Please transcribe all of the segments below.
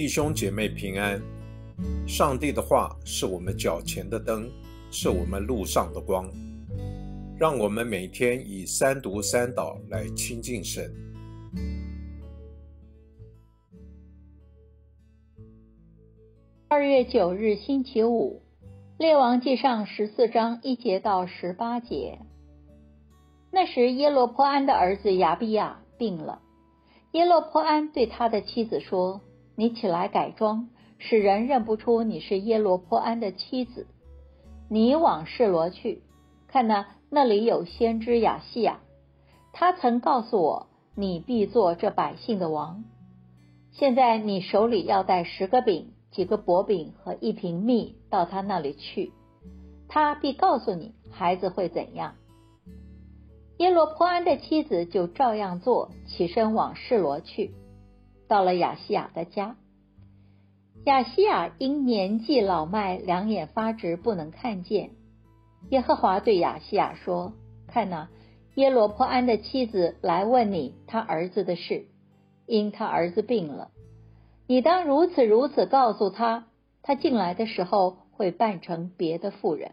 弟兄姐妹平安。上帝的话是我们脚前的灯，是我们路上的光。让我们每天以三读三祷来亲近神。二月九日星期五，列王记上十四章一节到十八节。那时耶罗坡安的儿子亚比亚病了。耶洛坡安对他的妻子说：“你起来改装，使人认不出你是耶罗坡安的妻子。你往示罗去，看那那里有先知雅西亚，他曾告诉我，你必做这百姓的王。现在你手里要带十个饼、几个薄饼和一瓶蜜到他那里去，他必告诉你孩子会怎样。”耶罗坡安的妻子就照样做，起身往示罗去。到了亚西亚的家，亚西亚因年纪老迈，两眼发直，不能看见。耶和华对亚西亚说：“看哪，耶罗坡安的妻子来问你他儿子的事，因他儿子病了。你当如此如此告诉他，他进来的时候会扮成别的妇人。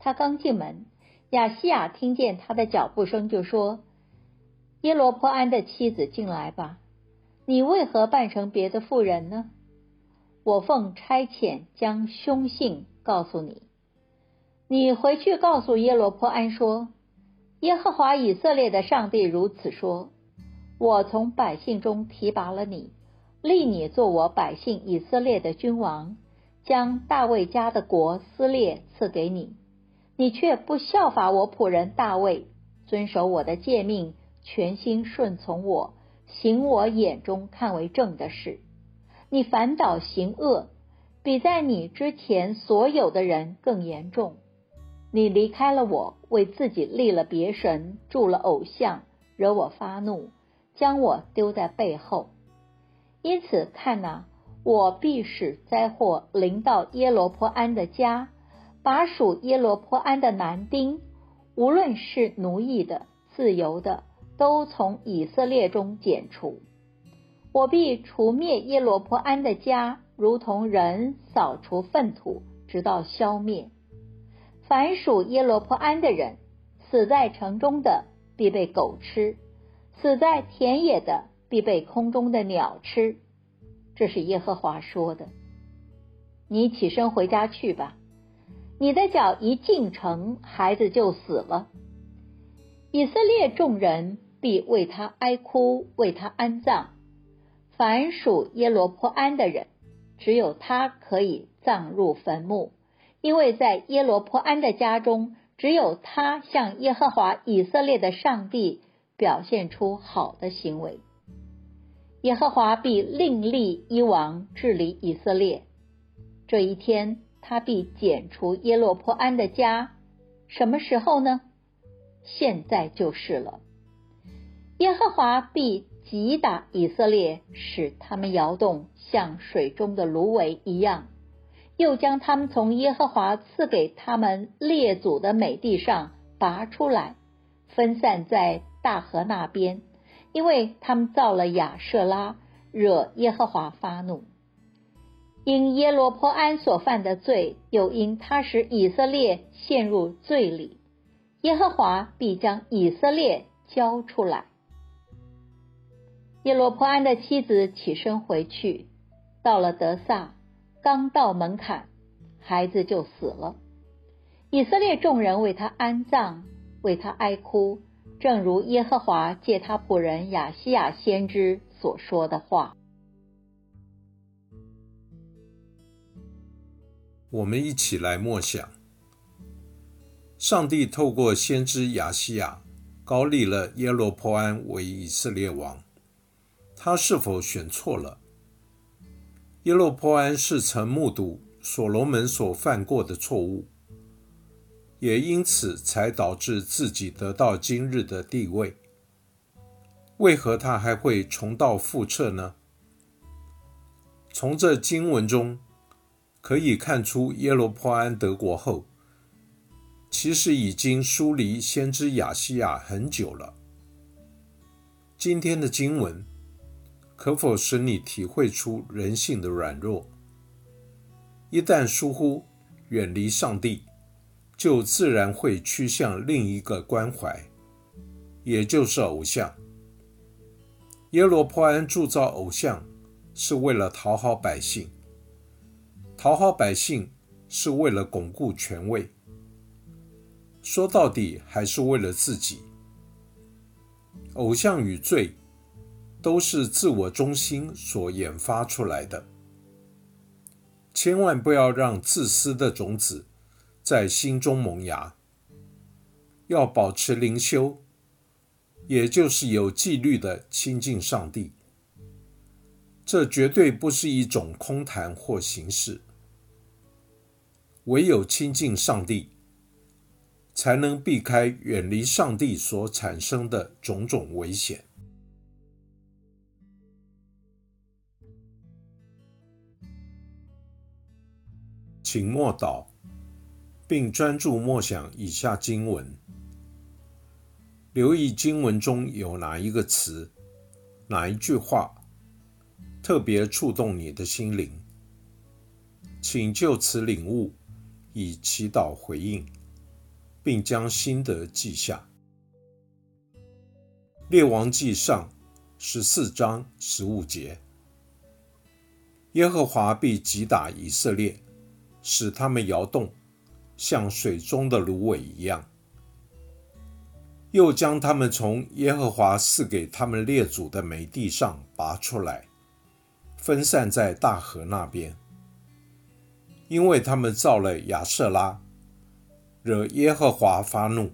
他刚进门。”亚西亚听见他的脚步声，就说：“耶罗坡安的妻子进来吧，你为何扮成别的妇人呢？我奉差遣将凶信告诉你，你回去告诉耶罗坡安说：耶和华以色列的上帝如此说：我从百姓中提拔了你，立你做我百姓以色列的君王，将大卫家的国撕裂赐给你。”你却不效法我仆人大卫，遵守我的诫命，全心顺从我，行我眼中看为正的事。你反倒行恶，比在你之前所有的人更严重。你离开了我，为自己立了别神，铸了偶像，惹我发怒，将我丢在背后。因此，看呐，我必使灾祸临到耶罗坡安的家。把属耶罗坡安的男丁，无论是奴役的、自由的，都从以色列中剪除。我必除灭耶罗坡安的家，如同人扫除粪土，直到消灭。凡属耶罗坡安的人，死在城中的必被狗吃，死在田野的必被空中的鸟吃。这是耶和华说的。你起身回家去吧。你的脚一进城，孩子就死了。以色列众人必为他哀哭，为他安葬。凡属耶罗坡安的人，只有他可以葬入坟墓，因为在耶罗坡安的家中，只有他向耶和华以色列的上帝表现出好的行为。耶和华必另立一王治理以色列。这一天。他必剪除耶罗坡安的家，什么时候呢？现在就是了。耶和华必击打以色列，使他们摇动，像水中的芦苇一样；又将他们从耶和华赐给他们列祖的美地上拔出来，分散在大河那边，因为他们造了亚舍拉，惹耶和华发怒。因耶罗坡安所犯的罪，又因他使以色列陷入罪里，耶和华必将以色列交出来。耶罗坡安的妻子起身回去，到了德萨，刚到门槛，孩子就死了。以色列众人为他安葬，为他哀哭，正如耶和华借他仆人亚西亚先知所说的话。我们一起来默想：上帝透过先知亚西亚高立了耶罗坡安为以色列王，他是否选错了？耶罗坡安是曾目睹所罗门所犯过的错误，也因此才导致自己得到今日的地位。为何他还会重蹈覆辙呢？从这经文中。可以看出，耶罗坡安得国后，其实已经疏离先知亚西亚很久了。今天的经文可否使你体会出人性的软弱？一旦疏忽、远离上帝，就自然会趋向另一个关怀，也就是偶像。耶罗波安铸造偶像，是为了讨好百姓；讨好百姓，是为了巩固权位。说到底，还是为了自己。偶像与罪，都是自我中心所研发出来的。千万不要让自私的种子在心中萌芽。要保持灵修。也就是有纪律的亲近上帝，这绝对不是一种空谈或形式。唯有亲近上帝，才能避开远离上帝所产生的种种危险。请默祷，并专注默想以下经文。留意经文中有哪一个词、哪一句话特别触动你的心灵，请就此领悟，以祈祷回应，并将心得记下。列王记上十四章十五节：耶和华必击打以色列，使他们摇动，像水中的芦苇一样。又将他们从耶和华赐给他们列祖的美地上拔出来，分散在大河那边，因为他们造了亚瑟拉，惹耶和华发怒。